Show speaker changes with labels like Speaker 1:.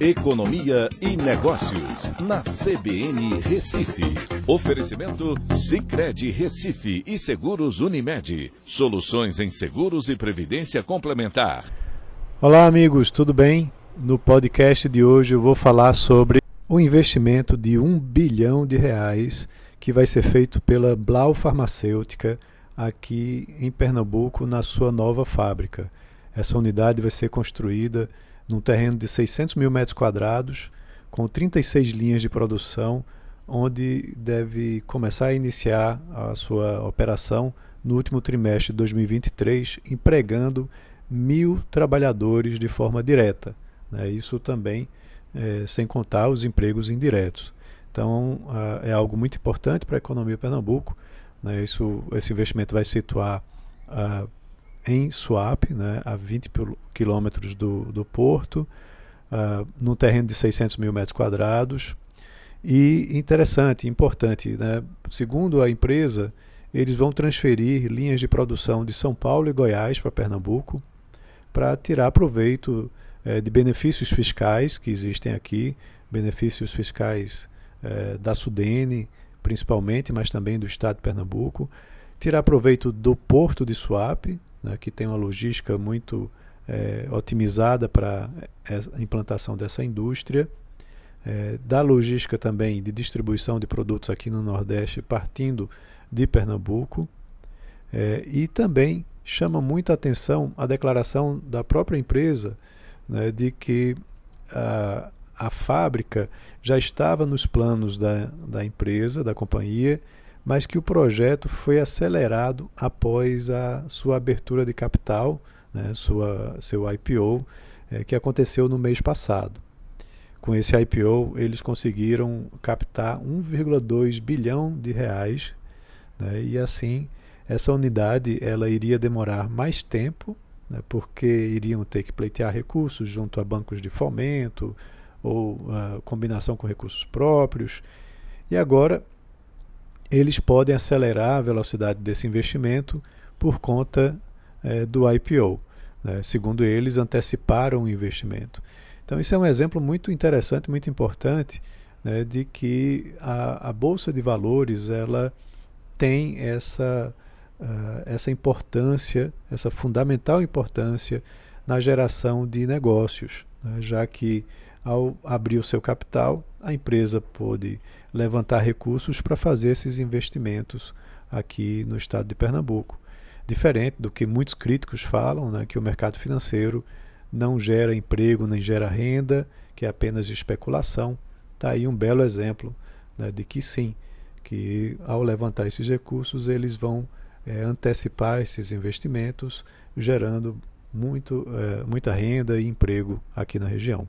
Speaker 1: Economia e Negócios, na CBN Recife. Oferecimento Cicred Recife e Seguros Unimed. Soluções em seguros e previdência complementar.
Speaker 2: Olá, amigos, tudo bem? No podcast de hoje eu vou falar sobre o investimento de um bilhão de reais que vai ser feito pela Blau Farmacêutica aqui em Pernambuco, na sua nova fábrica. Essa unidade vai ser construída num terreno de 600 mil metros quadrados, com 36 linhas de produção, onde deve começar a iniciar a sua operação no último trimestre de 2023, empregando mil trabalhadores de forma direta. Né? Isso também é, sem contar os empregos indiretos. Então, é algo muito importante para a economia de Pernambuco. Né? Isso, esse investimento vai situar em Suape, né, a 20 quilômetros do, do porto, uh, num terreno de 600 mil metros quadrados. E interessante, importante, né, segundo a empresa, eles vão transferir linhas de produção de São Paulo e Goiás para Pernambuco para tirar proveito eh, de benefícios fiscais que existem aqui, benefícios fiscais eh, da Sudene, principalmente, mas também do Estado de Pernambuco, tirar proveito do porto de Suape, né, que tem uma logística muito é, otimizada para a implantação dessa indústria, é, da logística também de distribuição de produtos aqui no Nordeste, partindo de Pernambuco, é, e também chama muita atenção a declaração da própria empresa né, de que a, a fábrica já estava nos planos da, da empresa, da companhia, mas que o projeto foi acelerado após a sua abertura de capital, né, sua, seu IPO, é, que aconteceu no mês passado. Com esse IPO, eles conseguiram captar 1,2 bilhão de reais, né, e assim essa unidade ela iria demorar mais tempo, né, porque iriam ter que pleitear recursos junto a bancos de fomento ou a combinação com recursos próprios. E agora eles podem acelerar a velocidade desse investimento por conta é, do IPO. Né? Segundo eles, anteciparam o investimento. Então, isso é um exemplo muito interessante, muito importante, né, de que a, a, Bolsa de Valores ela tem essa, uh, essa importância, essa fundamental importância na geração de negócios, né, já que ao abrir o seu capital, a empresa pôde levantar recursos para fazer esses investimentos aqui no estado de Pernambuco. Diferente do que muitos críticos falam, né, que o mercado financeiro não gera emprego nem gera renda, que é apenas especulação. Está aí um belo exemplo né, de que sim, que ao levantar esses recursos eles vão é, antecipar esses investimentos, gerando muito, é, muita renda e emprego aqui na região.